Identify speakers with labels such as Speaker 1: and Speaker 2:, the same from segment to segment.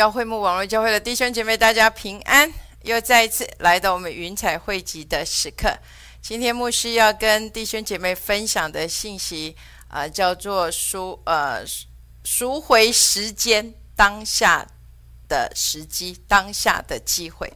Speaker 1: 教会幕网络教会的弟兄姐妹，大家平安！又再一次来到我们云彩汇集的时刻。今天牧师要跟弟兄姐妹分享的信息，啊，叫做赎呃赎回时间当下的时机，当下的机会。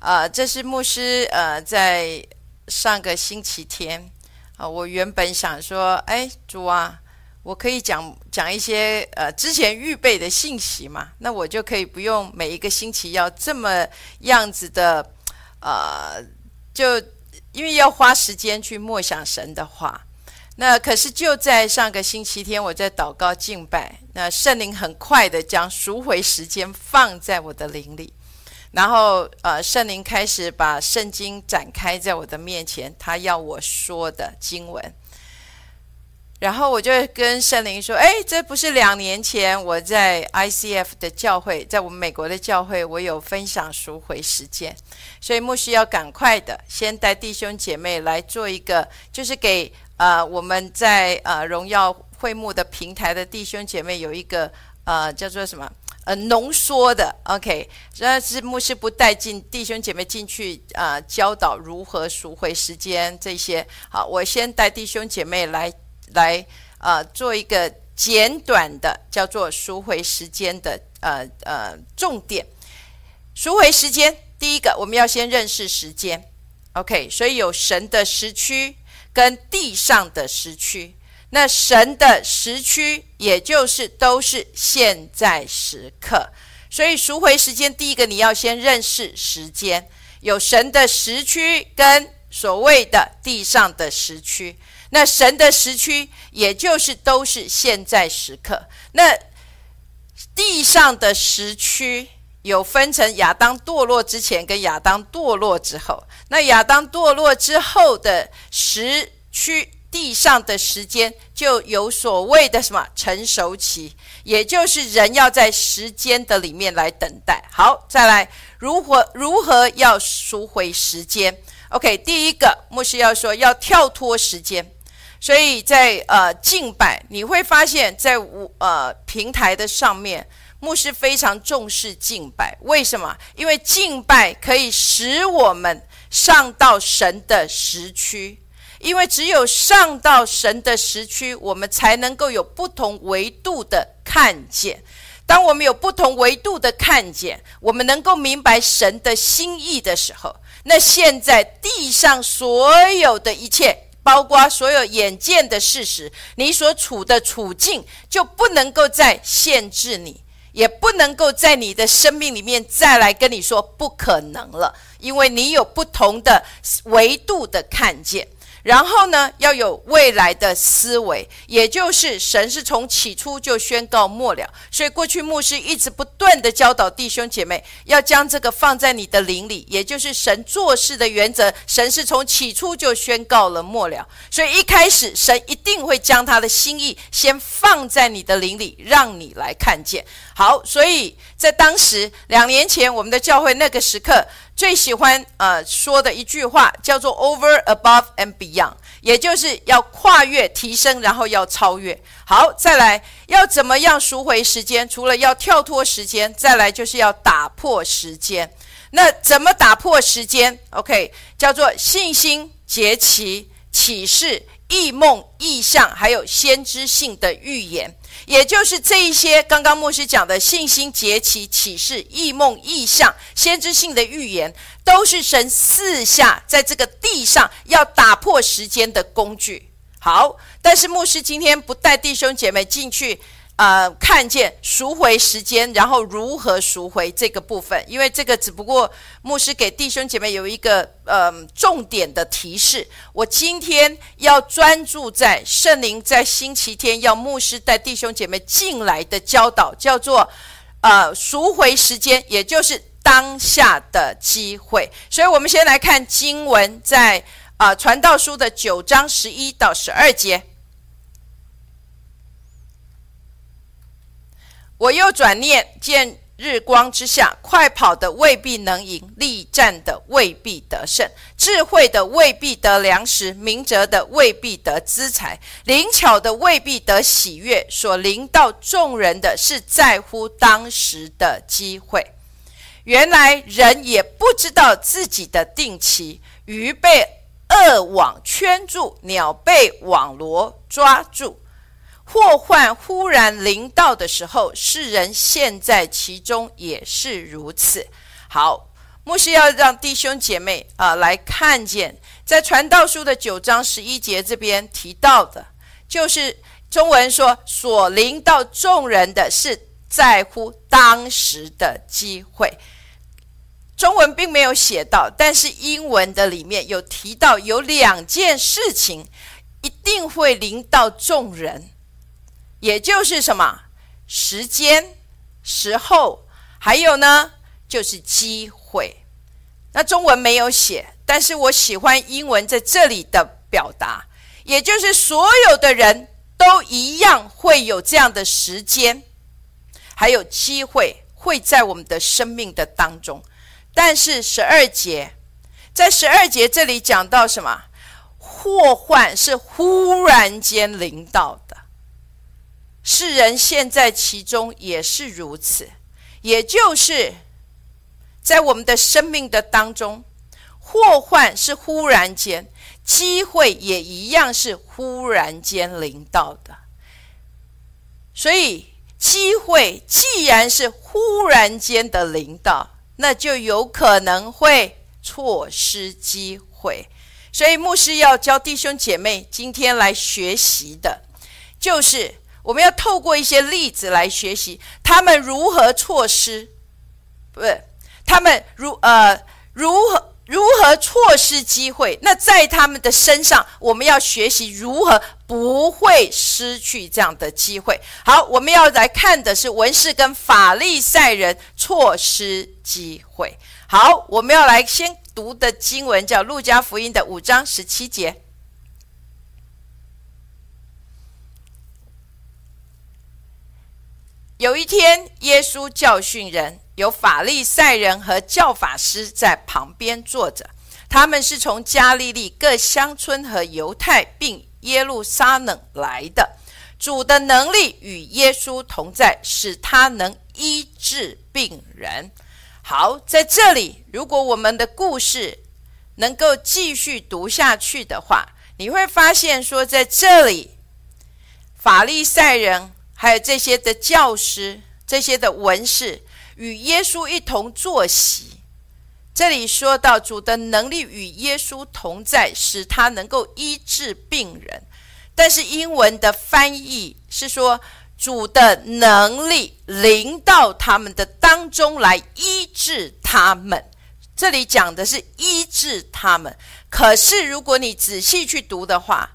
Speaker 1: 啊，这是牧师呃在上个星期天啊，我原本想说，哎，主啊。我可以讲讲一些呃之前预备的信息嘛，那我就可以不用每一个星期要这么样子的，呃，就因为要花时间去默想神的话。那可是就在上个星期天，我在祷告敬拜，那圣灵很快的将赎回时间放在我的灵里，然后呃圣灵开始把圣经展开在我的面前，他要我说的经文。然后我就跟圣灵说：“哎，这不是两年前我在 ICF 的教会，在我们美国的教会，我有分享赎回实践，所以牧师要赶快的先带弟兄姐妹来做一个，就是给呃我们在呃荣耀会幕的平台的弟兄姐妹有一个呃叫做什么呃浓缩的 OK，但是牧师不带进弟兄姐妹进去啊教导如何赎回时间这些。好，我先带弟兄姐妹来。”来，呃，做一个简短的叫做赎回时间的，呃呃，重点。赎回时间，第一个我们要先认识时间，OK？所以有神的时区跟地上的时区。那神的时区，也就是都是现在时刻。所以赎回时间，第一个你要先认识时间，有神的时区跟所谓的地上的时区。那神的时区，也就是都是现在时刻。那地上的时区有分成亚当堕落之前跟亚当堕落之后。那亚当堕落之后的时区，地上的时间就有所谓的什么成熟期，也就是人要在时间的里面来等待。好，再来如何如何要赎回时间？OK，第一个牧师要说要跳脱时间。所以在呃敬拜，你会发现在我呃平台的上面，牧师非常重视敬拜。为什么？因为敬拜可以使我们上到神的时区，因为只有上到神的时区，我们才能够有不同维度的看见。当我们有不同维度的看见，我们能够明白神的心意的时候，那现在地上所有的一切。包括所有眼见的事实，你所处的处境就不能够再限制你，也不能够在你的生命里面再来跟你说不可能了，因为你有不同的维度的看见。然后呢，要有未来的思维，也就是神是从起初就宣告末了，所以过去牧师一直不断的教导弟兄姐妹，要将这个放在你的灵里，也就是神做事的原则，神是从起初就宣告了末了，所以一开始神一定会将他的心意先放在你的灵里，让你来看见。好，所以在当时两年前，我们的教会那个时刻。最喜欢呃说的一句话叫做 “over above and beyond”，也就是要跨越、提升，然后要超越。好，再来要怎么样赎回时间？除了要跳脱时间，再来就是要打破时间。那怎么打破时间？OK，叫做信心、节期、启示、异梦、异象，还有先知性的预言。也就是这一些，刚刚牧师讲的信心、节气、启示、异梦、异象、先知性的预言，都是神四下在这个地上要打破时间的工具。好，但是牧师今天不带弟兄姐妹进去。呃，看见赎回时间，然后如何赎回这个部分，因为这个只不过牧师给弟兄姐妹有一个呃重点的提示。我今天要专注在圣灵在星期天要牧师带弟兄姐妹进来的教导，叫做呃赎回时间，也就是当下的机会。所以我们先来看经文，在啊传道书的九章十一到十二节。我又转念见日光之下，快跑的未必能赢，力战的未必得胜，智慧的未必得粮食，明哲的未必得资财，灵巧的未必得喜悦。所临到众人的是在乎当时的机会。原来人也不知道自己的定期，鱼被恶网圈住，鸟被网罗抓住。祸患忽然临到的时候，世人陷在其中也是如此。好，牧师要让弟兄姐妹啊来看见，在传道书的九章十一节这边提到的，就是中文说所临到众人的是在乎当时的机会。中文并没有写到，但是英文的里面有提到有两件事情一定会临到众人。也就是什么时间、时候，还有呢，就是机会。那中文没有写，但是我喜欢英文在这里的表达，也就是所有的人都一样会有这样的时间，还有机会会在我们的生命的当中。但是十二节，在十二节这里讲到什么？祸患是忽然间临到。世人现在其中也是如此，也就是在我们的生命的当中，祸患是忽然间，机会也一样是忽然间临到的。所以，机会既然是忽然间的临到，那就有可能会错失机会。所以，牧师要教弟兄姐妹今天来学习的，就是。我们要透过一些例子来学习他们如何错失，不是他们如呃如何如何错失机会？那在他们的身上，我们要学习如何不会失去这样的机会。好，我们要来看的是文士跟法利赛人错失机会。好，我们要来先读的经文叫《路加福音》的五章十七节。有一天，耶稣教训人，有法利赛人和教法师在旁边坐着。他们是从加利利各乡村和犹太并耶路撒冷来的。主的能力与耶稣同在，使他能医治病人。好，在这里，如果我们的故事能够继续读下去的话，你会发现说，在这里，法利赛人。还有这些的教师，这些的文士与耶稣一同坐席。这里说到主的能力与耶稣同在，使他能够医治病人。但是英文的翻译是说主的能力临到他们的当中来医治他们。这里讲的是医治他们。可是如果你仔细去读的话，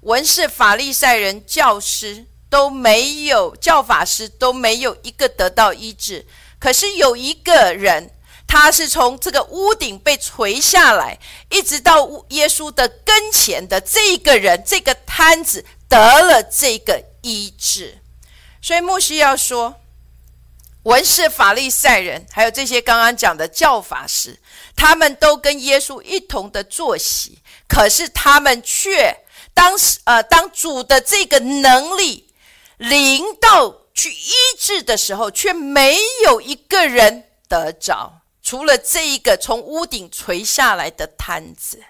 Speaker 1: 文士、法利赛人、教师。都没有教法师都没有一个得到医治，可是有一个人，他是从这个屋顶被垂下来，一直到耶稣的跟前的这个人，这个摊子得了这个医治。所以牧师要说，文士、法利赛人，还有这些刚刚讲的教法师，他们都跟耶稣一同的坐席，可是他们却当时呃，当主的这个能力。临到去医治的时候，却没有一个人得着，除了这一个从屋顶垂下来的摊子。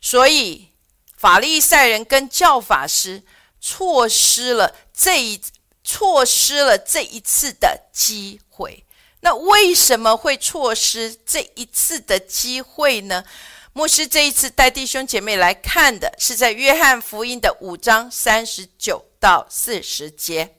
Speaker 1: 所以法利赛人跟教法师错失了这一错失了这一次的机会。那为什么会错失这一次的机会呢？牧师这一次带弟兄姐妹来看的是在约翰福音的五章三十九。到四十节，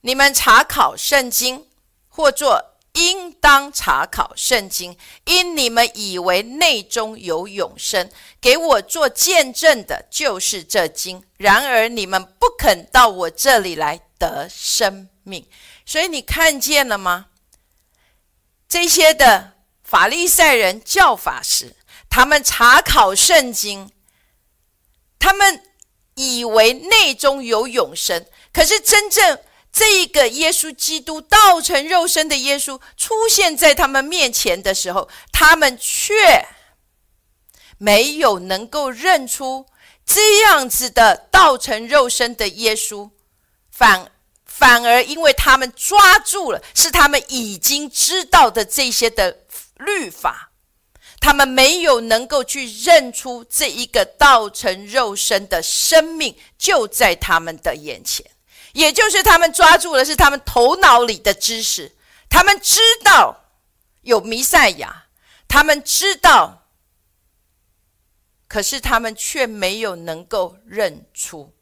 Speaker 1: 你们查考圣经，或作应当查考圣经，因你们以为内中有永生，给我做见证的就是这经。然而你们不肯到我这里来得生命，所以你看见了吗？这些的法利赛人、教法师，他们查考圣经，他们。以为内中有永生，可是真正这一个耶稣基督道成肉身的耶稣出现在他们面前的时候，他们却没有能够认出这样子的道成肉身的耶稣，反反而因为他们抓住了是他们已经知道的这些的律法。他们没有能够去认出这一个道成肉身的生命就在他们的眼前，也就是他们抓住的是他们头脑里的知识，他们知道有弥赛亚，他们知道，可是他们却没有能够认出。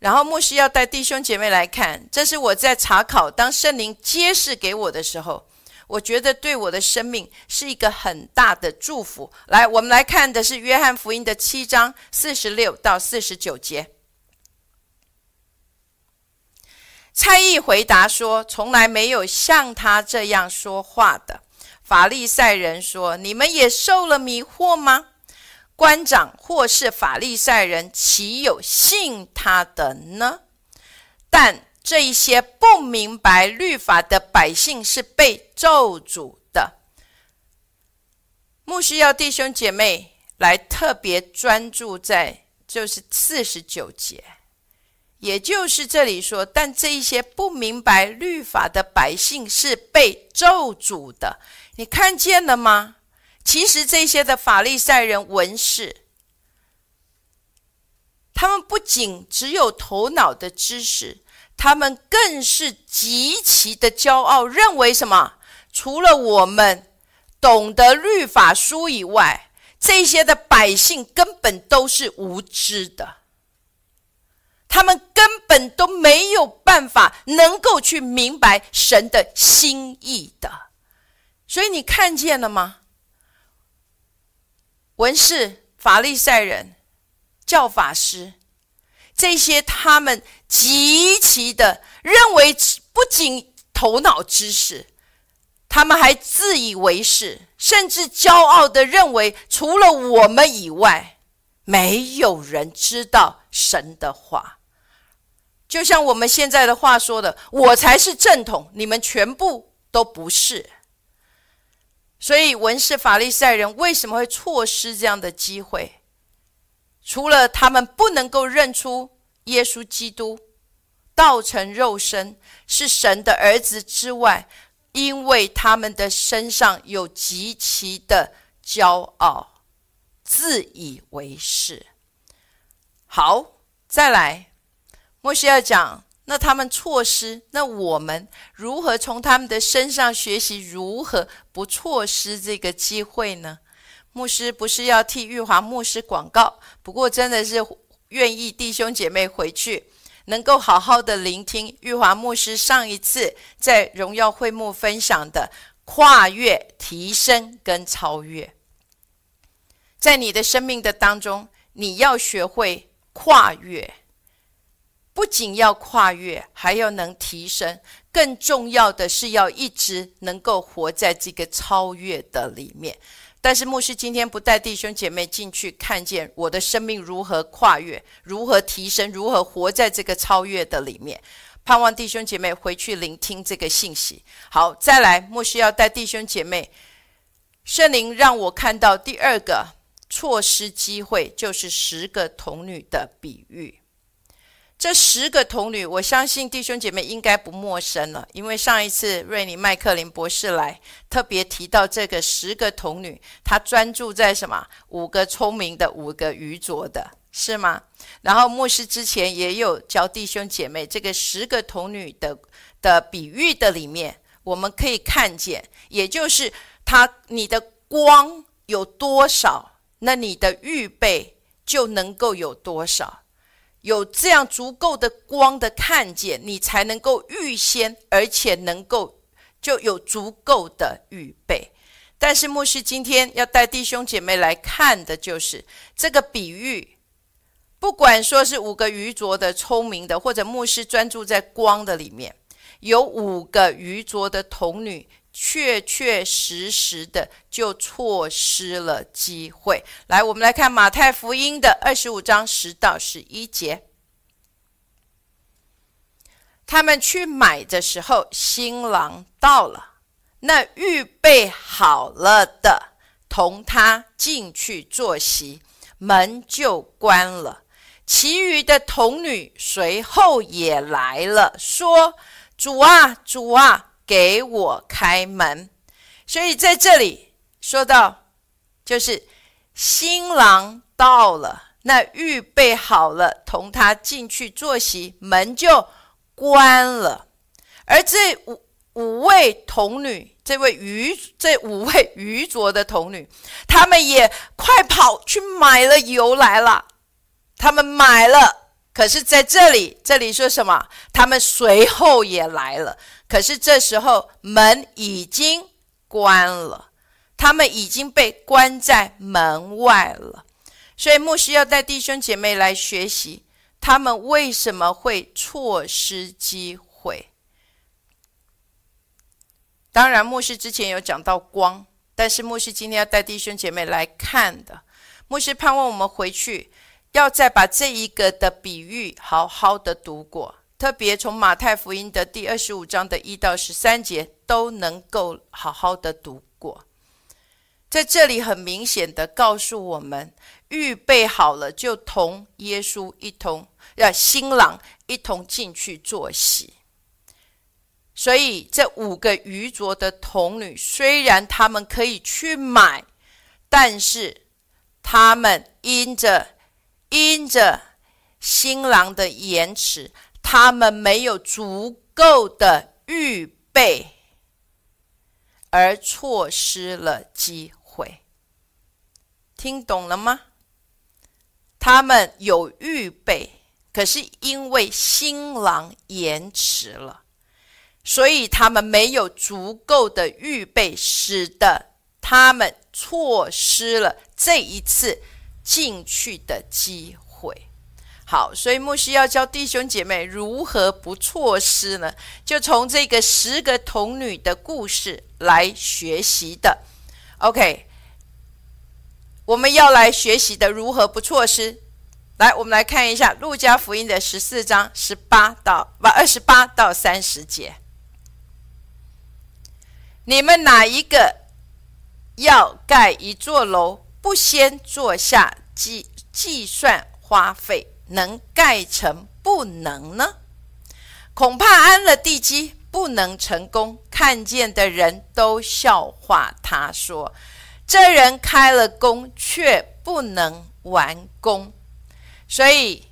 Speaker 1: 然后牧师要带弟兄姐妹来看，这是我在查考当圣灵揭示给我的时候。我觉得对我的生命是一个很大的祝福。来，我们来看的是约翰福音的七章四十六到四十九节。蔡义回答说：“从来没有像他这样说话的。”法利赛人说：“你们也受了迷惑吗？”官长或是法利赛人，岂有信他的呢？但。这一些不明白律法的百姓是被咒诅的。牧师要弟兄姐妹来特别专注在，就是四十九节，也就是这里说，但这一些不明白律法的百姓是被咒诅的。你看见了吗？其实这些的法利赛人文士，他们不仅只有头脑的知识。他们更是极其的骄傲，认为什么？除了我们懂得律法书以外，这些的百姓根本都是无知的。他们根本都没有办法能够去明白神的心意的。所以你看见了吗？文士、法利赛人、教法师。这些他们极其的认为，不仅头脑知识，他们还自以为是，甚至骄傲的认为，除了我们以外，没有人知道神的话。就像我们现在的话说的：“我才是正统，你们全部都不是。”所以文士法利赛人为什么会错失这样的机会？除了他们不能够认出耶稣基督道成肉身是神的儿子之外，因为他们的身上有极其的骄傲、自以为是。好，再来，莫西要讲，那他们错失，那我们如何从他们的身上学习，如何不错失这个机会呢？牧师不是要替玉华牧师广告，不过真的是愿意弟兄姐妹回去能够好好的聆听玉华牧师上一次在荣耀会幕分享的跨越、提升跟超越，在你的生命的当中，你要学会跨越，不仅要跨越，还要能提升，更重要的是要一直能够活在这个超越的里面。但是牧师今天不带弟兄姐妹进去看见我的生命如何跨越、如何提升、如何活在这个超越的里面。盼望弟兄姐妹回去聆听这个信息。好，再来，牧师要带弟兄姐妹，圣灵让我看到第二个错失机会，就是十个童女的比喻。这十个童女，我相信弟兄姐妹应该不陌生了，因为上一次瑞尼麦克林博士来特别提到这个十个童女，他专注在什么？五个聪明的，五个愚拙的，是吗？然后牧师之前也有教弟兄姐妹，这个十个童女的的比喻的里面，我们可以看见，也就是他你的光有多少，那你的预备就能够有多少。有这样足够的光的看见，你才能够预先，而且能够就有足够的预备。但是牧师今天要带弟兄姐妹来看的，就是这个比喻。不管说是五个愚拙的、聪明的，或者牧师专注在光的里面，有五个愚拙的童女。确确实实的就错失了机会。来，我们来看马太福音的二十五章十到十一节。他们去买的时候，新郎到了，那预备好了的同他进去坐席，门就关了。其余的童女随后也来了，说：“主啊，主啊，给我开门。”所以在这里说到，就是新郎到了，那预备好了，同他进去坐席，门就关了。而这五五位童女，这位愚这五位愚拙的童女，他们也快跑去买了油来了。他们买了，可是在这里，这里说什么？他们随后也来了，可是这时候门已经关了，他们已经被关在门外了。所以牧师要带弟兄姐妹来学习，他们为什么会错失机会？当然，牧师之前有讲到光，但是牧师今天要带弟兄姐妹来看的，牧师盼望我们回去。要再把这一个的比喻好好的读过，特别从马太福音的第二十五章的一到十三节都能够好好的读过。在这里很明显的告诉我们，预备好了就同耶稣一同，要新郎一同进去坐席。所以这五个愚拙的童女，虽然他们可以去买，但是他们因着。因着新郎的延迟，他们没有足够的预备，而错失了机会。听懂了吗？他们有预备，可是因为新郎延迟了，所以他们没有足够的预备，使得他们错失了这一次。进去的机会，好，所以牧师要教弟兄姐妹如何不错失呢？就从这个十个童女的故事来学习的。OK，我们要来学习的如何不错失。来，我们来看一下路加福音的十四章十八到不二十八到三十节。你们哪一个要盖一座楼？不先做下计计算花费，能盖成不能呢？恐怕安了地基不能成功，看见的人都笑话他说：“这人开了工却不能完工。”所以，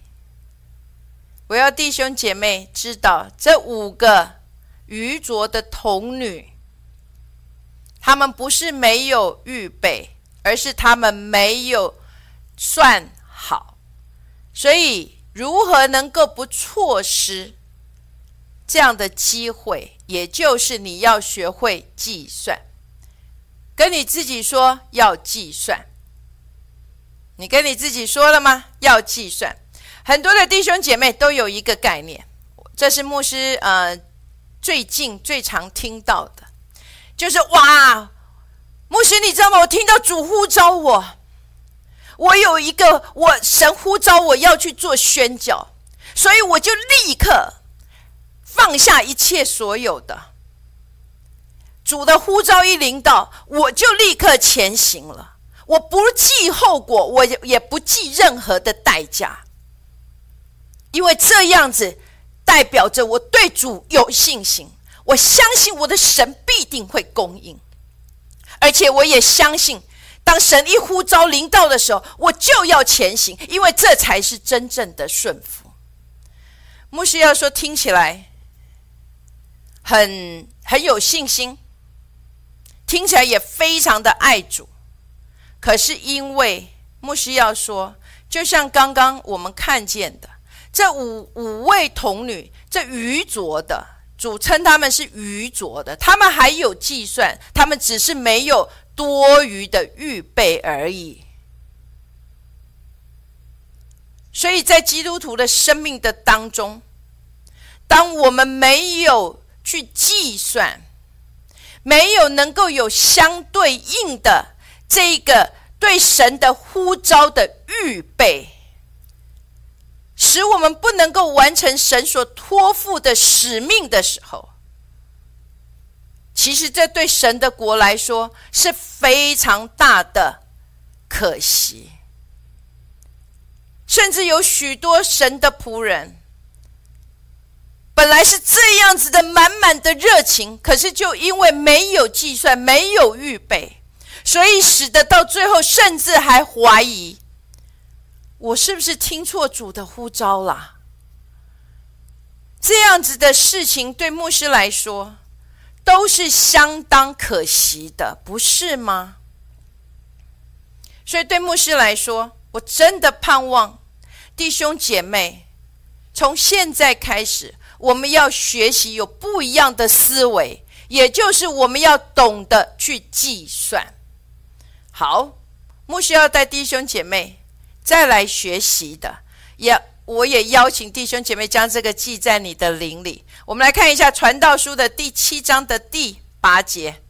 Speaker 1: 我要弟兄姐妹知道，这五个愚拙的童女，他们不是没有预备。而是他们没有算好，所以如何能够不错失这样的机会？也就是你要学会计算，跟你自己说要计算。你跟你自己说了吗？要计算。很多的弟兄姐妹都有一个概念，这是牧师呃最近最常听到的，就是哇。牧师，你知道吗？我听到主呼召我，我有一个我神呼召我要去做宣教，所以我就立刻放下一切所有的。主的呼召一临到，我就立刻前行了。我不计后果，我也不计任何的代价，因为这样子代表着我对主有信心，我相信我的神必定会供应。而且我也相信，当神一呼召临到的时候，我就要前行，因为这才是真正的顺服。牧师要说听起来很很有信心，听起来也非常的爱主。可是因为牧师要说，就像刚刚我们看见的这五五位童女，这愚拙的。主称他们是愚拙的，他们还有计算，他们只是没有多余的预备而已。所以在基督徒的生命的当中，当我们没有去计算，没有能够有相对应的这个对神的呼召的预备。使我们不能够完成神所托付的使命的时候，其实这对神的国来说是非常大的可惜。甚至有许多神的仆人，本来是这样子的满满的热情，可是就因为没有计算、没有预备，所以使得到最后，甚至还怀疑。我是不是听错主的呼召了？这样子的事情对牧师来说都是相当可惜的，不是吗？所以对牧师来说，我真的盼望弟兄姐妹从现在开始，我们要学习有不一样的思维，也就是我们要懂得去计算。好，牧师要带弟兄姐妹。再来学习的，也我也邀请弟兄姐妹将这个记在你的灵里。我们来看一下《传道书》的第七章的第八节：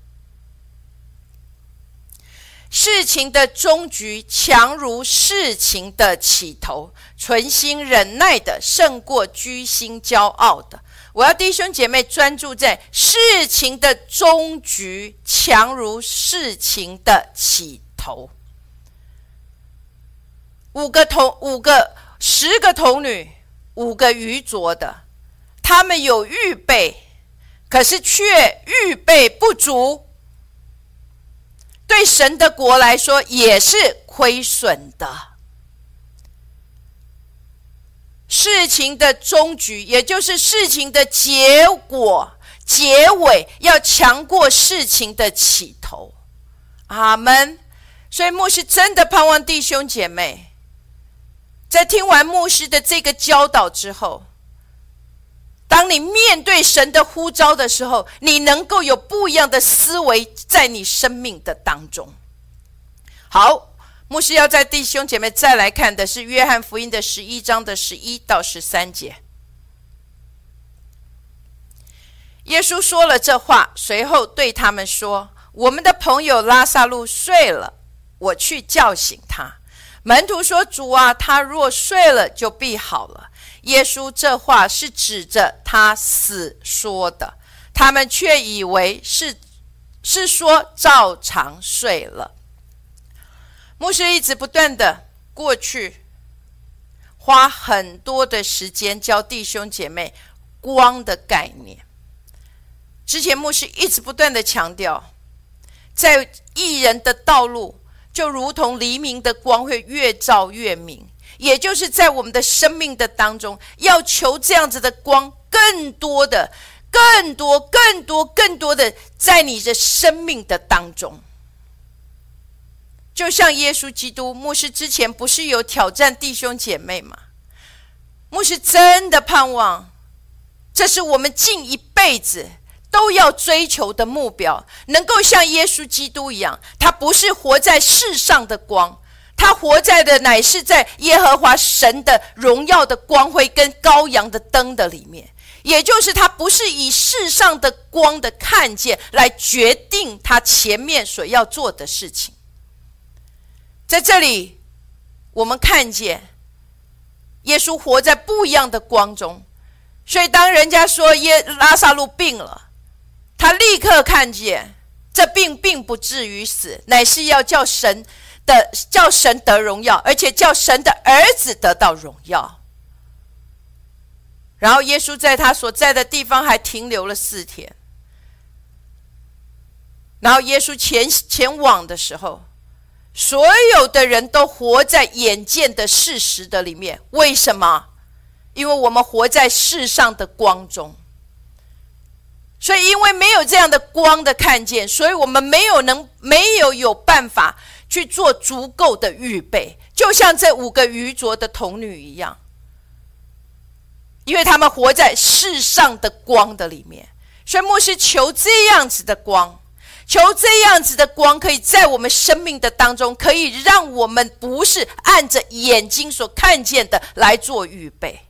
Speaker 1: 事情的终局强如事情的起头，存心忍耐的胜过居心骄傲的。我要弟兄姐妹专注在事情的终局强如事情的起头。五个童，五个十个童女，五个愚拙的，他们有预备，可是却预备不足，对神的国来说也是亏损的。事情的终局，也就是事情的结果、结尾，要强过事情的起头。阿门。所以牧师真的盼望弟兄姐妹。在听完牧师的这个教导之后，当你面对神的呼召的时候，你能够有不一样的思维在你生命的当中。好，牧师要在弟兄姐妹再来看的是约翰福音的十一章的十一到十三节。耶稣说了这话，随后对他们说：“我们的朋友拉萨路睡了，我去叫醒他。”门徒说：“主啊，他若睡了，就必好了。”耶稣这话是指着他死说的，他们却以为是是说照常睡了。牧师一直不断的过去，花很多的时间教弟兄姐妹光的概念。之前牧师一直不断的强调，在艺人的道路。就如同黎明的光会越照越明，也就是在我们的生命的当中，要求这样子的光更多的、更多、更多、更多的在你的生命的当中。就像耶稣基督牧师之前不是有挑战弟兄姐妹吗？牧师真的盼望，这是我们近一辈子。都要追求的目标，能够像耶稣基督一样，他不是活在世上的光，他活在的乃是在耶和华神的荣耀的光辉跟羔羊的灯的里面。也就是他不是以世上的光的看见来决定他前面所要做的事情。在这里，我们看见耶稣活在不一样的光中，所以当人家说耶拉萨路病了。他立刻看见，这病并不至于死，乃是要叫神的叫神得荣耀，而且叫神的儿子得到荣耀。然后耶稣在他所在的地方还停留了四天。然后耶稣前前往的时候，所有的人都活在眼见的事实的里面。为什么？因为我们活在世上的光中。所以，因为没有这样的光的看见，所以我们没有能没有有办法去做足够的预备，就像这五个愚拙的童女一样，因为他们活在世上的光的里面，所以牧师求这样子的光，求这样子的光，可以在我们生命的当中，可以让我们不是按着眼睛所看见的来做预备。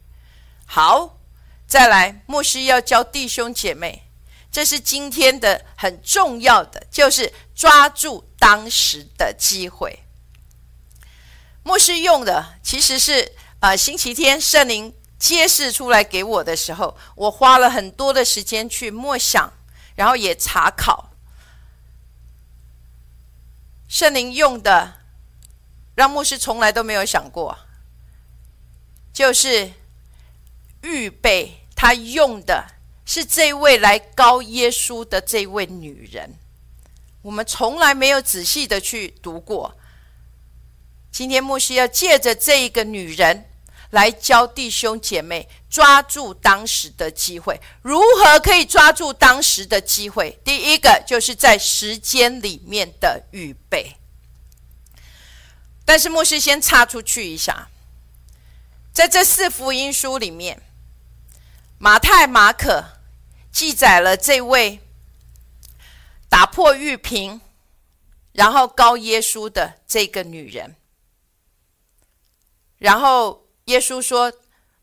Speaker 1: 好，再来，牧师要教弟兄姐妹。这是今天的很重要的，就是抓住当时的机会。牧师用的其实是啊星期天圣灵揭示出来给我的时候，我花了很多的时间去默想，然后也查考圣灵用的，让牧师从来都没有想过，就是预备他用的是这位来高耶稣的这位女人，我们从来没有仔细的去读过。今天牧师要借着这一个女人来教弟兄姐妹抓住当时的机会，如何可以抓住当时的机会？第一个就是在时间里面的预备。但是牧师先插出去一下，在这四福音书里面，马太、马可记载了这位打破玉瓶，然后告耶稣的这个女人。然后耶稣说：“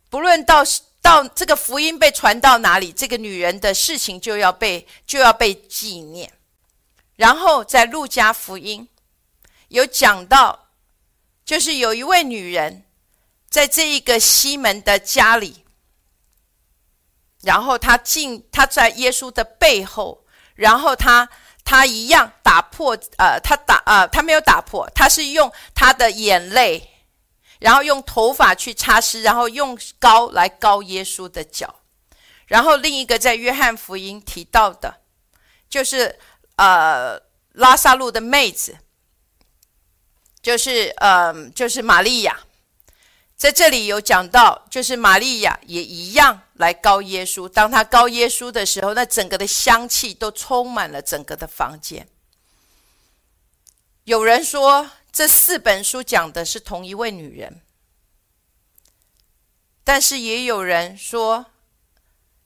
Speaker 1: 不论到到这个福音被传到哪里，这个女人的事情就要被就要被纪念。”然后在路加福音有讲到，就是有一位女人在这一个西门的家里，然后他进他在耶稣的背后，然后他，他一样打破呃，他打呃，他没有打破，他是用他的眼泪。然后用头发去擦拭，然后用膏来膏耶稣的脚。然后另一个在约翰福音提到的，就是呃拉萨路的妹子，就是呃就是玛利亚，在这里有讲到，就是玛利亚也一样来膏耶稣。当他膏耶稣的时候，那整个的香气都充满了整个的房间。有人说。这四本书讲的是同一位女人，但是也有人说，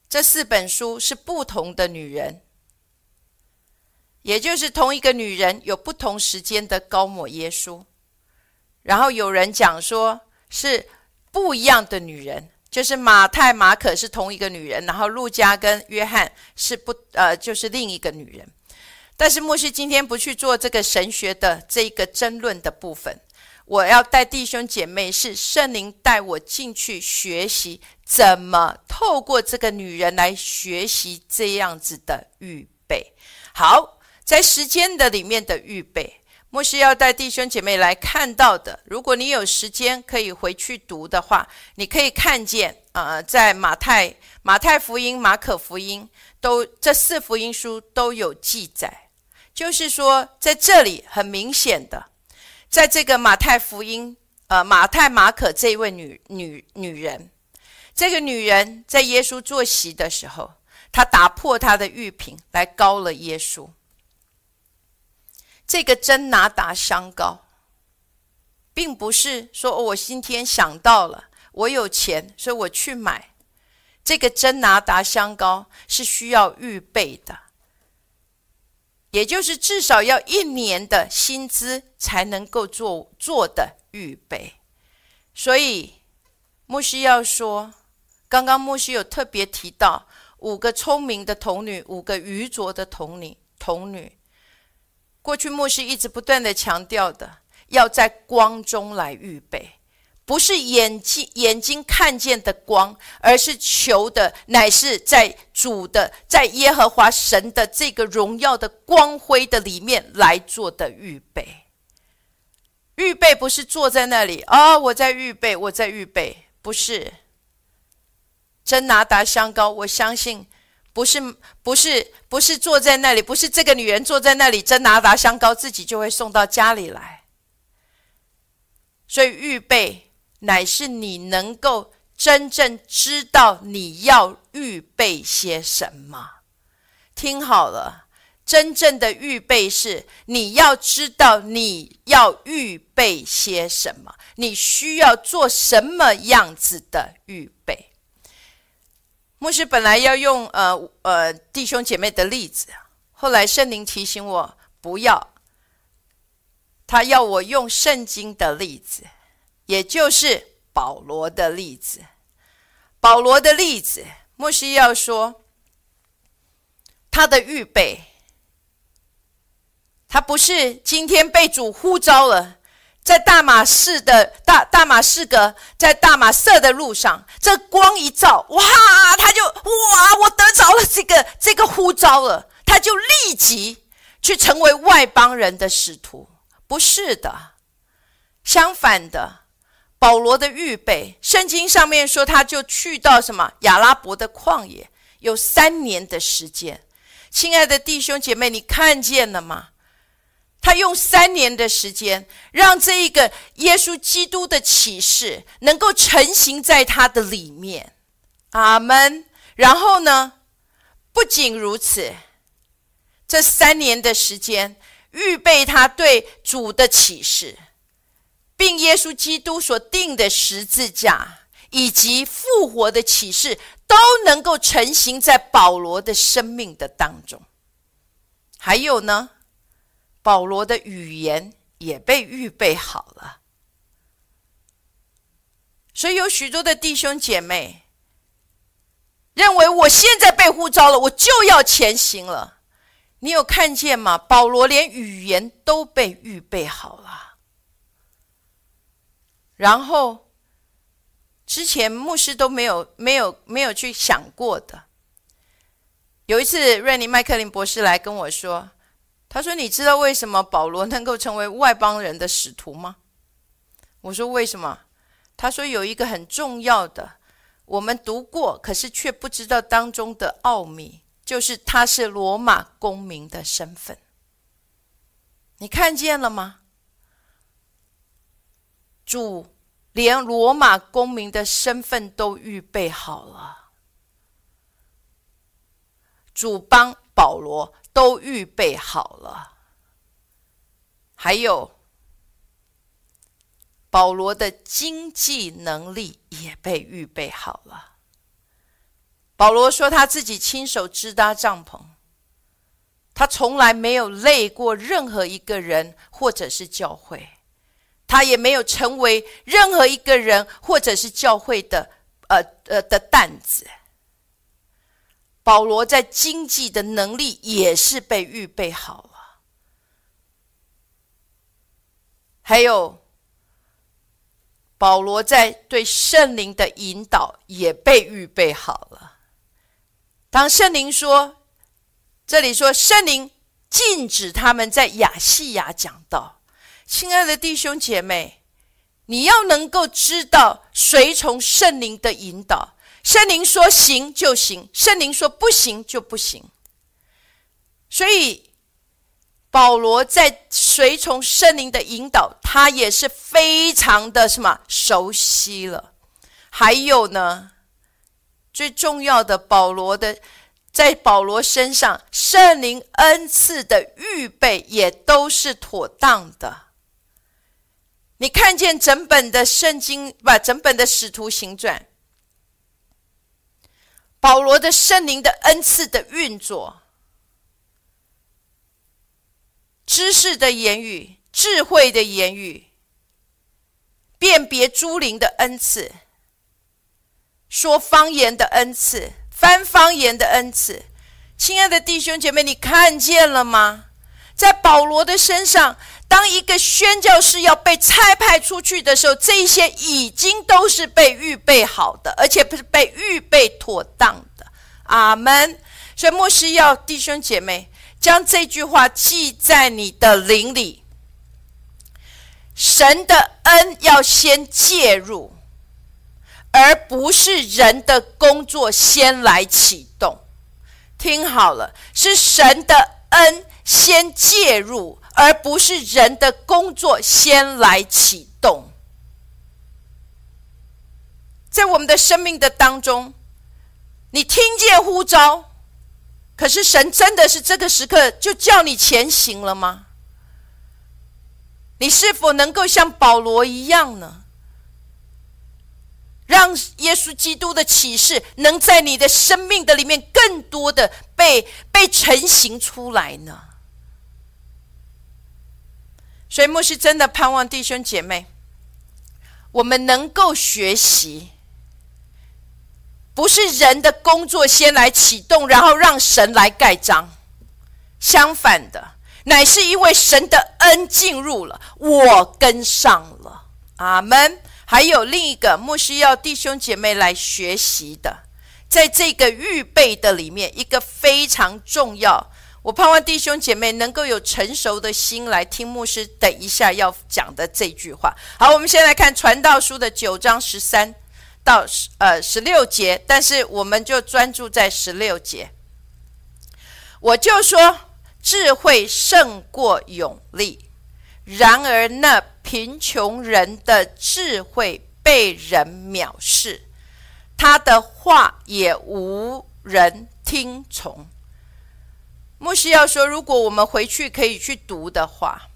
Speaker 1: 这四本书是不同的女人，也就是同一个女人有不同时间的高抹耶稣。然后有人讲说是不一样的女人，就是马太、马可是同一个女人，然后路加跟约翰是不呃，就是另一个女人。但是牧师今天不去做这个神学的这个争论的部分，我要带弟兄姐妹是圣灵带我进去学习，怎么透过这个女人来学习这样子的预备。好，在时间的里面的预备，牧师要带弟兄姐妹来看到的。如果你有时间可以回去读的话，你可以看见啊，在马太、马太福音、马可福音都这四福音书都有记载。就是说，在这里很明显的，在这个马太福音，呃，马太、马可这一位女女女人，这个女人在耶稣坐席的时候，她打破她的玉瓶来膏了耶稣。这个真拿达香膏，并不是说我今天想到了，我有钱，所以我去买。这个真拿达香膏是需要预备的。也就是至少要一年的薪资才能够做做的预备，所以牧师要说，刚刚牧师有特别提到五个聪明的童女，五个愚拙的童女，童女。过去牧师一直不断的强调的，要在光中来预备。不是眼睛眼睛看见的光，而是求的乃是在主的在耶和华神的这个荣耀的光辉的里面来做的预备。预备不是坐在那里啊，我在预备，我在预备，不是。真拿达香膏，我相信不是不是不是坐在那里，不是这个女人坐在那里，真拿达香膏自己就会送到家里来。所以预备。乃是你能够真正知道你要预备些什么。听好了，真正的预备是你要知道你要预备些什么，你需要做什么样子的预备。牧师本来要用呃呃弟兄姐妹的例子，后来圣灵提醒我不要，他要我用圣经的例子。也就是保罗的例子，保罗的例子，牧师要说他的预备，他不是今天被主呼召了，在大马士的大大马士革，在大马色的路上，这光一照，哇，他就哇，我得着了这个这个呼召了，他就立即去成为外邦人的使徒。不是的，相反的，保罗的预备，圣经上面说，他就去到什么亚拉伯的旷野，有三年的时间。亲爱的弟兄姐妹，你看见了吗？他用三年的时间，让这一个耶稣基督的启示能够成型在他的里面。阿门。然后呢，不仅如此，这三年的时间预备他对主的启示，并耶稣基督所定的十字架以及复活的启示，都能够成型在保罗的生命的当中。还有呢？保罗的语言也被预备好了，所以有许多的弟兄姐妹认为我现在被呼召了，我就要前行了。你有看见吗？保罗连语言都被预备好了，然后之前牧师都没有、没有、没有去想过的。有一次，瑞尼麦克林博士来跟我说。他说：“你知道为什么保罗能够成为外邦人的使徒吗？”我说：“为什么？”他说：“有一个很重要的，我们读过，可是却不知道当中的奥秘，就是他是罗马公民的身份。你看见了吗？主连罗马公民的身份都预备好了，主帮保罗。”都预备好了，还有保罗的经济能力也被预备好了。保罗说他自己亲手支搭帐篷，他从来没有累过任何一个人或者是教会，他也没有成为任何一个人或者是教会的呃呃的担子。保罗在经济的能力也是被预备好了，还有保罗在对圣灵的引导也被预备好了。当圣灵说，这里说圣灵禁止他们在亚细亚讲道，亲爱的弟兄姐妹，你要能够知道随从圣灵的引导。圣灵说行就行，圣灵说不行就不行。所以保罗在随从圣灵的引导，他也是非常的什么熟悉了。还有呢，最重要的，保罗的在保罗身上，圣灵恩赐的预备也都是妥当的。你看见整本的圣经，不，整本的使徒行传。保罗的圣灵的恩赐的运作，知识的言语、智慧的言语、辨别诸灵的恩赐、说方言的恩赐、翻方言的恩赐，亲爱的弟兄姐妹，你看见了吗？在保罗的身上。当一个宣教士要被差派出去的时候，这些已经都是被预备好的，而且不是被预备妥当的。阿门。所以牧师要弟兄姐妹将这句话记在你的灵里。神的恩要先介入，而不是人的工作先来启动。听好了，是神的恩先介入。而不是人的工作先来启动，在我们的生命的当中，你听见呼召，可是神真的是这个时刻就叫你前行了吗？你是否能够像保罗一样呢？让耶稣基督的启示能在你的生命的里面更多的被被成型出来呢？所以牧师真的盼望弟兄姐妹，我们能够学习，不是人的工作先来启动，然后让神来盖章。相反的，乃是因为神的恩进入了，我跟上了。阿门。还有另一个牧师要弟兄姐妹来学习的，在这个预备的里面，一个非常重要。我盼望弟兄姐妹能够有成熟的心来听牧师等一下要讲的这句话。好，我们先来看传道书的九章十三到十呃十六节，但是我们就专注在十六节。我就说，智慧胜过勇力，然而那。贫穷人的智慧被人藐视，他的话也无人听从。牧师要说，如果我们回去可以去读的话，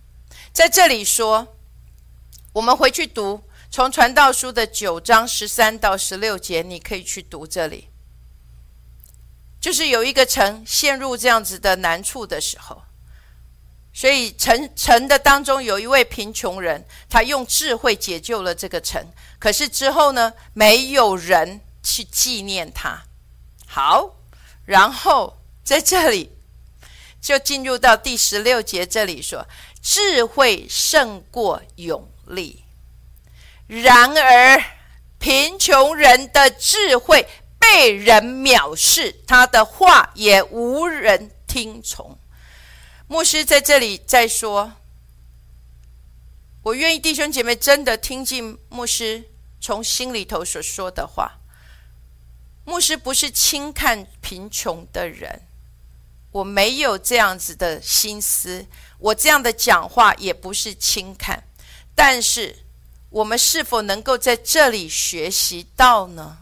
Speaker 1: 在这里说，我们回去读从传道书的九章十三到十六节，你可以去读这里，就是有一个城陷入这样子的难处的时候。所以城城的当中有一位贫穷人，他用智慧解救了这个城。可是之后呢，没有人去纪念他。好，然后在这里就进入到第十六节，这里说智慧胜过勇力。然而贫穷人的智慧被人藐视，他的话也无人听从。牧师在这里在说，我愿意弟兄姐妹真的听进牧师从心里头所说的话。牧师不是轻看贫穷的人，我没有这样子的心思，我这样的讲话也不是轻看。但是，我们是否能够在这里学习到呢？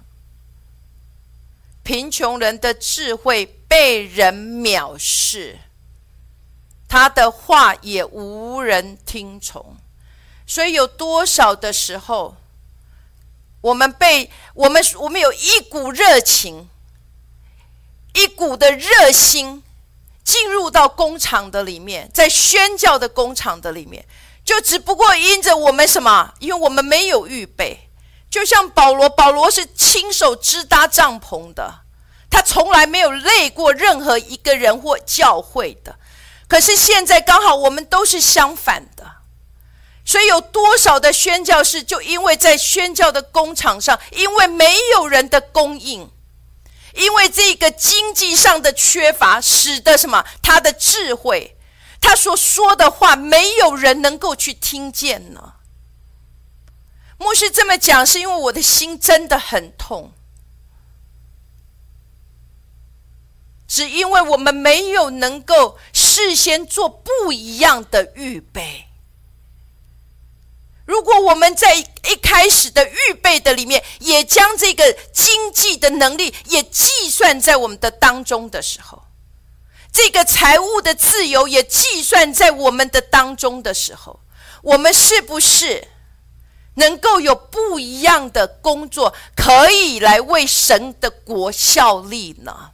Speaker 1: 贫穷人的智慧被人藐视。他的话也无人听从，所以有多少的时候，我们被我们我们有一股热情，一股的热心进入到工厂的里面，在宣教的工厂的里面，就只不过因着我们什么？因为我们没有预备，就像保罗，保罗是亲手支搭帐篷的，他从来没有累过任何一个人或教会的。可是现在刚好我们都是相反的，所以有多少的宣教士就因为在宣教的工厂上，因为没有人的供应，因为这个经济上的缺乏，使得什么？他的智慧，他所说的话，没有人能够去听见呢？牧师这么讲，是因为我的心真的很痛。只因为我们没有能够事先做不一样的预备。如果我们在一开始的预备的里面，也将这个经济的能力也计算在我们的当中的时候，这个财务的自由也计算在我们的当中的时候，我们是不是能够有不一样的工作，可以来为神的国效力呢？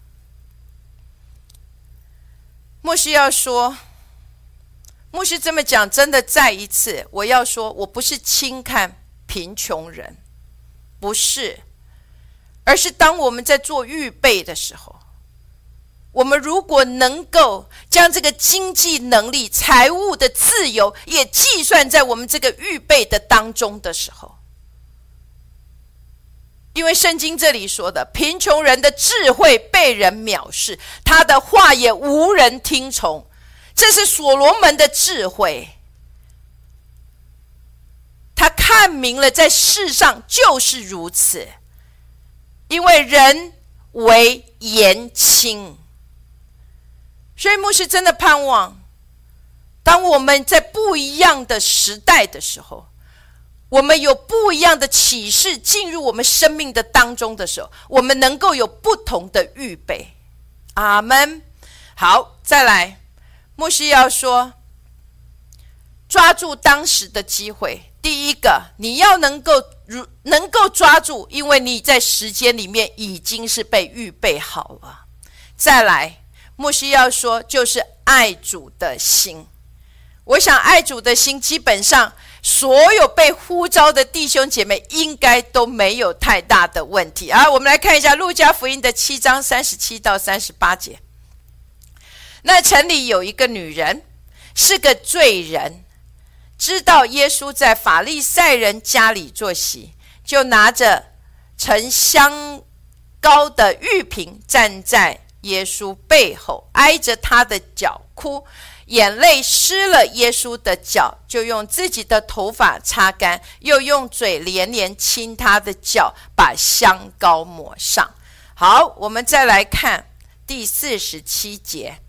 Speaker 1: 牧师要说，牧师这么讲，真的再一次，我要说，我不是轻看贫穷人，不是，而是当我们在做预备的时候，我们如果能够将这个经济能力、财务的自由也计算在我们这个预备的当中的时候。因为圣经这里说的，贫穷人的智慧被人藐视，他的话也无人听从。这是所罗门的智慧，他看明了在世上就是如此。因为人为言轻，所以牧师真的盼望，当我们在不一样的时代的时候。我们有不一样的启示进入我们生命的当中的时候，我们能够有不同的预备。阿门。好，再来，牧师要说，抓住当时的机会。第一个，你要能够如能够抓住，因为你在时间里面已经是被预备好了。再来，牧师要说，就是爱主的心。我想，爱主的心基本上。所有被呼召的弟兄姐妹应该都没有太大的问题啊！我们来看一下《路加福音》的七章三十七到三十八节。那城里有一个女人，是个罪人，知道耶稣在法利赛人家里坐席，就拿着盛香膏的玉瓶站在耶稣背后，挨着他的脚哭。眼泪湿了耶稣的脚，就用自己的头发擦干，又用嘴连连亲他的脚，把香膏抹上。好，我们再来看第四十七节。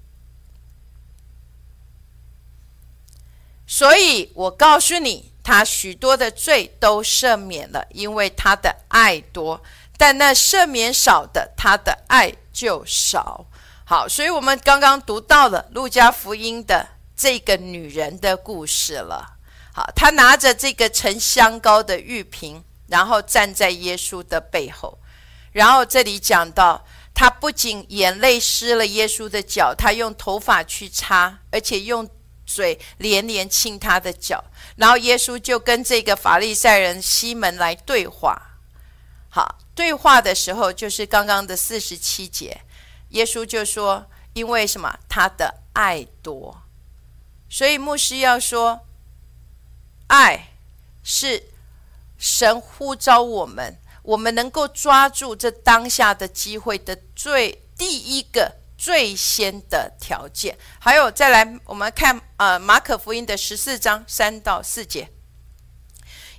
Speaker 1: 所以我告诉你，他许多的罪都赦免了，因为他的爱多；但那赦免少的，他的爱就少。好，所以我们刚刚读到了路加福音的这个女人的故事了。好，她拿着这个盛香膏的玉瓶，然后站在耶稣的背后。然后这里讲到，她不仅眼泪湿了耶稣的脚，她用头发去擦，而且用嘴连连亲他的脚。然后耶稣就跟这个法利赛人西门来对话。好，对话的时候就是刚刚的四十七节。耶稣就说：“因为什么？他的爱多，所以牧师要说，爱是神呼召我们，我们能够抓住这当下的机会的最第一个最先的条件。还有再来，我们看呃马可福音的十四章三到四节，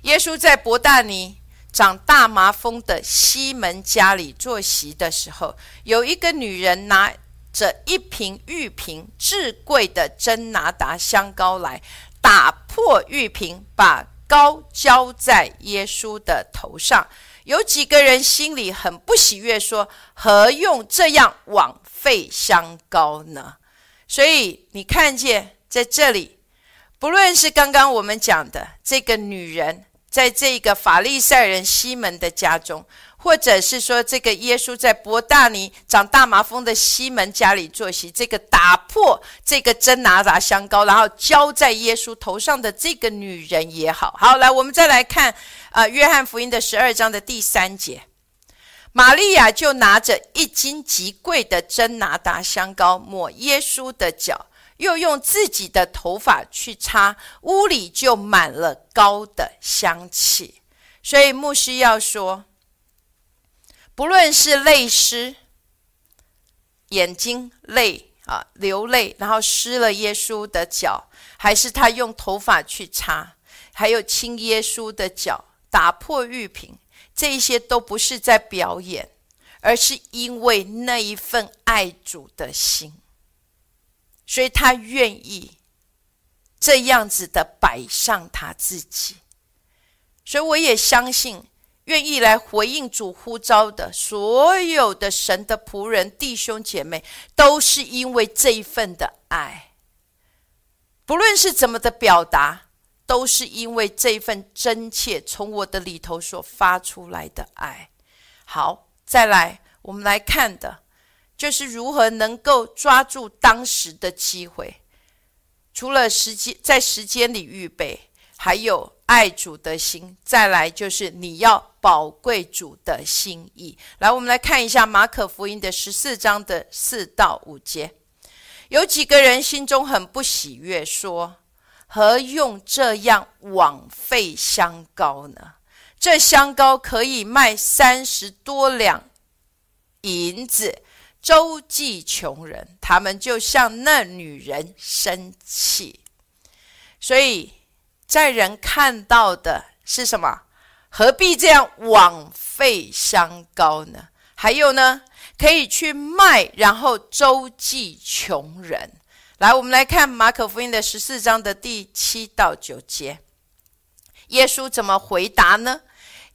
Speaker 1: 耶稣在伯大尼。”长大麻风的西门家里坐席的时候，有一个女人拿着一瓶玉瓶至贵的真拿达香膏来，打破玉瓶，把膏浇在耶稣的头上。有几个人心里很不喜悦，说：“何用这样枉费香膏呢？”所以你看见在这里，不论是刚刚我们讲的这个女人。在这个法利赛人西门的家中，或者是说这个耶稣在伯大尼长大麻风的西门家里坐席，这个打破这个真拿达香膏，然后浇在耶稣头上的这个女人也好好来，我们再来看啊，约翰福音的十二章的第三节，玛利亚就拿着一斤极贵的真拿达香膏抹耶稣的脚。又用自己的头发去擦，屋里就满了膏的香气。所以牧师要说，不论是泪湿，眼睛泪啊流泪，然后湿了耶稣的脚，还是他用头发去擦，还有亲耶稣的脚，打破玉瓶，这一些都不是在表演，而是因为那一份爱主的心。所以他愿意这样子的摆上他自己，所以我也相信，愿意来回应主呼召的所有的神的仆人弟兄姐妹，都是因为这一份的爱，不论是怎么的表达，都是因为这份真切从我的里头所发出来的爱。好，再来，我们来看的。就是如何能够抓住当时的机会，除了时间在时间里预备，还有爱主的心，再来就是你要宝贵主的心意。来，我们来看一下马可福音的十四章的四到五节，有几个人心中很不喜悦，说：“何用这样枉费香膏呢？这香膏可以卖三十多两银子。”周济穷人，他们就向那女人生气，所以在人看到的是什么？何必这样枉费香膏呢？还有呢，可以去卖，然后周济穷人。来，我们来看马可福音的十四章的第七到九节，耶稣怎么回答呢？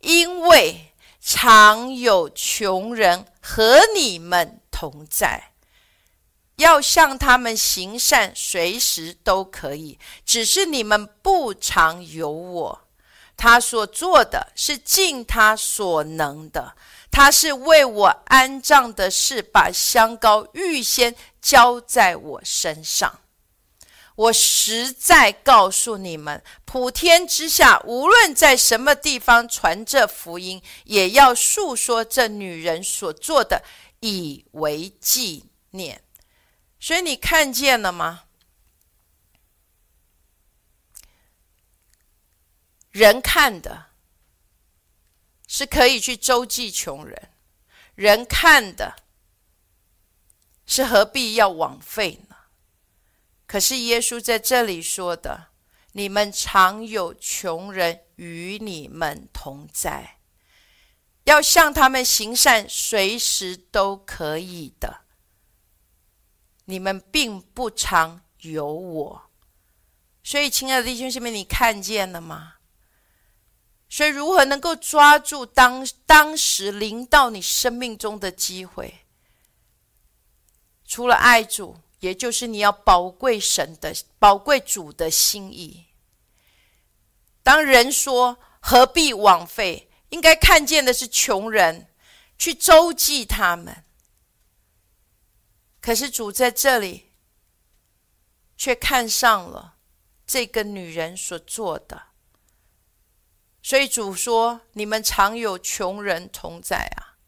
Speaker 1: 因为常有穷人和你们。同在，要向他们行善，随时都可以。只是你们不常有我。他所做的是尽他所能的，他是为我安葬的事把香膏预先浇在我身上。我实在告诉你们普天之下无论在什么地方传这福音也要诉说这女人所做的以为纪念。所以你看见了吗？人看的是可以去周济穷人，人看的是何必要枉费呢？可是耶稣在这里说的：“你们常有穷人与你们同在，要向他们行善，随时都可以的。你们并不常有我。”所以，亲爱的弟兄姐妹，你看见了吗？所以，如何能够抓住当当时临到你生命中的机会？除了爱主，也就是你要宝贵神的宝贵主的心意。当人说何必枉费，应该看见的是穷人，去周济他们。可是主在这里，却看上了。这个女人所做的，所以主说：“你们常有穷人同在啊，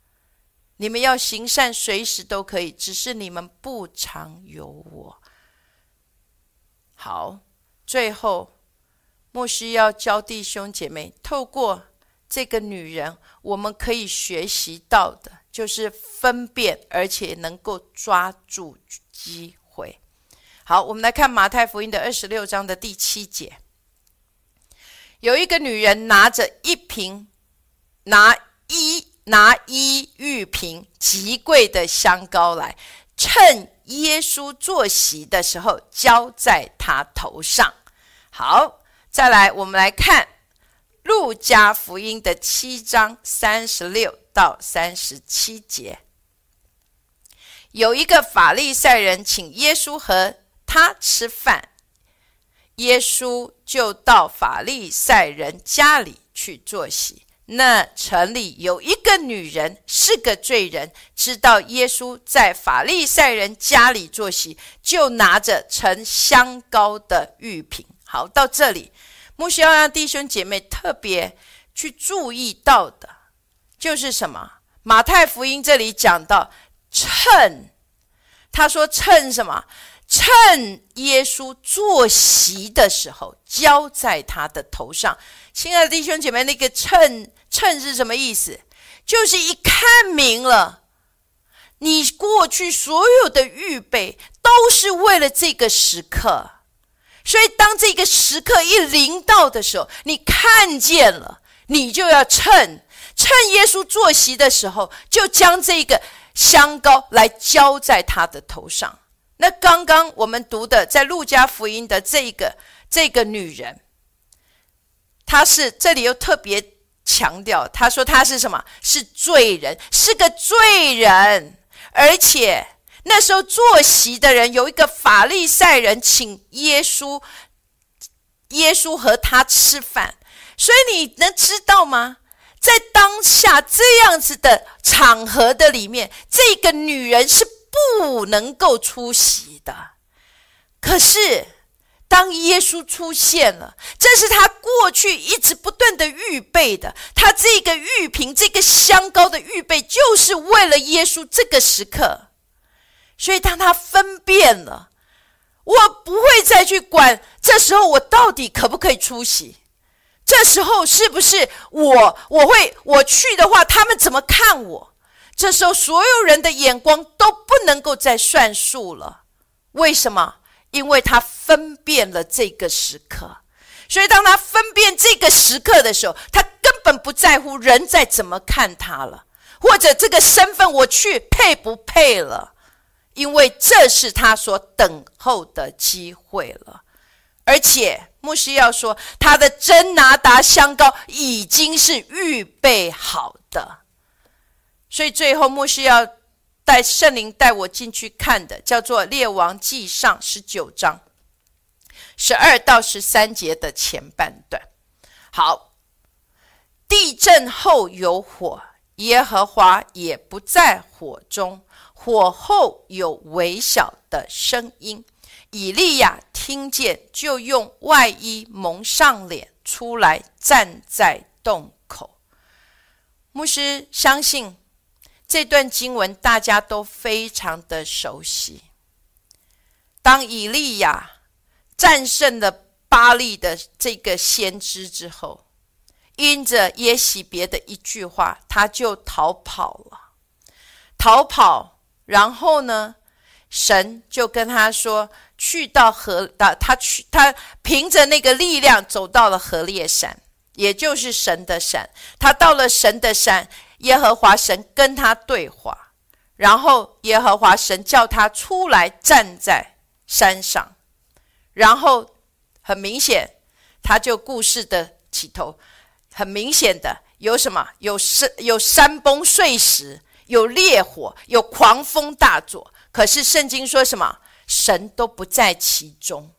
Speaker 1: 你们要行善，随时都可以，只是你们不常有我。”好，最后牧师要教弟兄姐妹，透过这个女人，我们可以学习到的，就是分辨，而且能够抓住机会。好，我们来看马太福音的二十六章的第七节。有一个女人拿着一瓶拿一拿一玉瓶极贵的香膏来，趁耶稣坐席的时候浇在他头上。好，再来，我们来看路加福音的七章三十六到三十七节。有一个法利赛人请耶稣和他吃饭，耶稣就到法利赛人家里去坐席。那城里有一个女人是个罪人，知道耶稣在法利赛人家里坐席，就拿着盛香膏的玉瓶。好，到这里，牧师要让弟兄姐妹特别去注意到的，就是什么？马太福音这里讲到称，他说称什么？趁耶稣坐席的时候，浇在他的头上。亲爱的弟兄姐妹，那个趁趁是什么意思？就是一看明了，你过去所有的预备都是为了这个时刻。所以，当这个时刻一临到的时候，你看见了，你就要趁趁耶稣坐席的时候，就将这个香膏来浇在他的头上。那刚刚我们读的在路加福音的这个这个女人，她是这里又特别强调，她说她是什么？是罪人，是个罪人。而且那时候坐席的人有一个法利赛人，请耶稣，耶稣和他吃饭。所以你能知道吗？在当下这样子的场合的里面，这个女人是。不能够出席的。可是，当耶稣出现了，这是他过去一直不断的预备的。他这个玉瓶、这个香膏的预备，就是为了耶稣这个时刻。所以，当他分辨了，我不会再去管这时候我到底可不可以出席。这时候是不是我我会我去的话，他们怎么看我？这时候，所有人的眼光都不能够再算数了。为什么？因为他分辨了这个时刻。所以，当他分辨这个时刻的时候，他根本不在乎人在怎么看他了，或者这个身份我去配不配了，因为这是他所等候的机会了。而且，牧师要说，他的真拿达香膏已经是预备好的。所以最后，牧师要带圣灵带我进去看的，叫做《列王记上》十九章十二到十三节的前半段。好，地震后有火，耶和华也不在火中，火后有微小的声音。以利亚听见，就用外衣蒙上脸，出来站在洞口。牧师相信。这段经文大家都非常的熟悉。当以利亚战胜了巴利的这个先知之后，因着耶喜别的一句话，他就逃跑了。逃跑，然后呢，神就跟他说：“去到河啊，他去，他凭着那个力量走到了河烈山，也就是神的山。他到了神的山，耶和华神跟他对话，然后耶和华神叫他出来站在山上，然后很明显，他就故事的起头，很明显的有什么？有山，有山崩碎石。”有烈火，有狂风大作，可是圣经说什么？神都不在其中。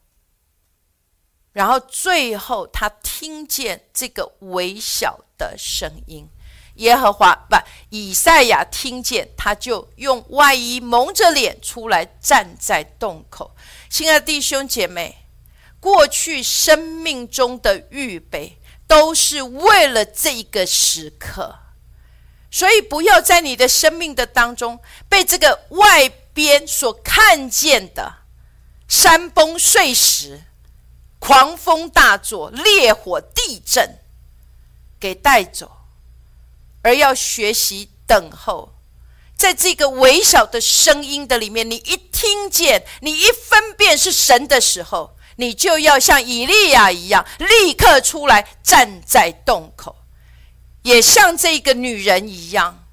Speaker 1: 然后最后他听见这个微小的声音，耶和华不，以赛亚听见，他就用外衣蒙着脸出来站在洞口。亲爱的弟兄姐妹，过去生命中的预备都是为了这个时刻。所以，不要在你的生命的当中被这个外边所看见的山崩碎石、狂风大作、烈火地震给带走，而要学习等候，在这个微小的声音的里面，你一听见，你一分辨是神的时候，你就要像以利亚一样，立刻出来站在洞口。也像这个女人一样，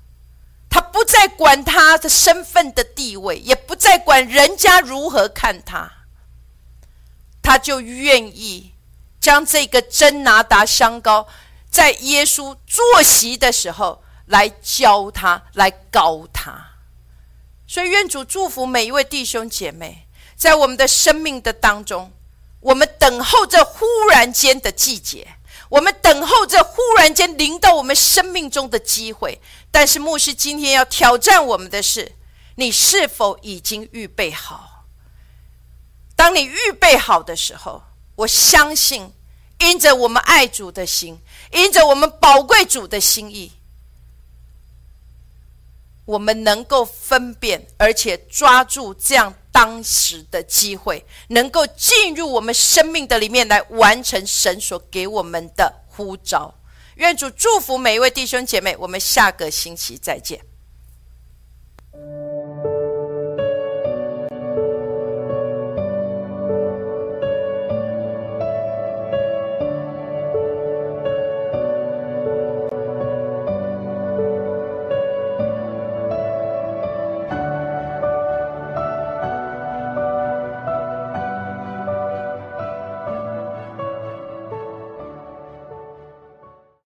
Speaker 1: 她不再管她的身份的地位，也不再管人家如何看她，她就愿意将这个真拿达香膏，在耶稣坐席的时候来教他，来高他。所以愿主祝福每一位弟兄姐妹，在我们的生命的当中，我们等候这忽然间的季节。我们等候着忽然间临到我们生命中的机会，但是牧师今天要挑战我们的是：你是否已经预备好？当你预备好的时候，我相信，因着我们爱主的心，因着我们宝贵主的心意，我们能够分辨，而且抓住这样。当时的机会，能够进入我们生命的里面来完成神所给我们的呼召。愿主祝福每一位弟兄姐妹，我们下个星期再见。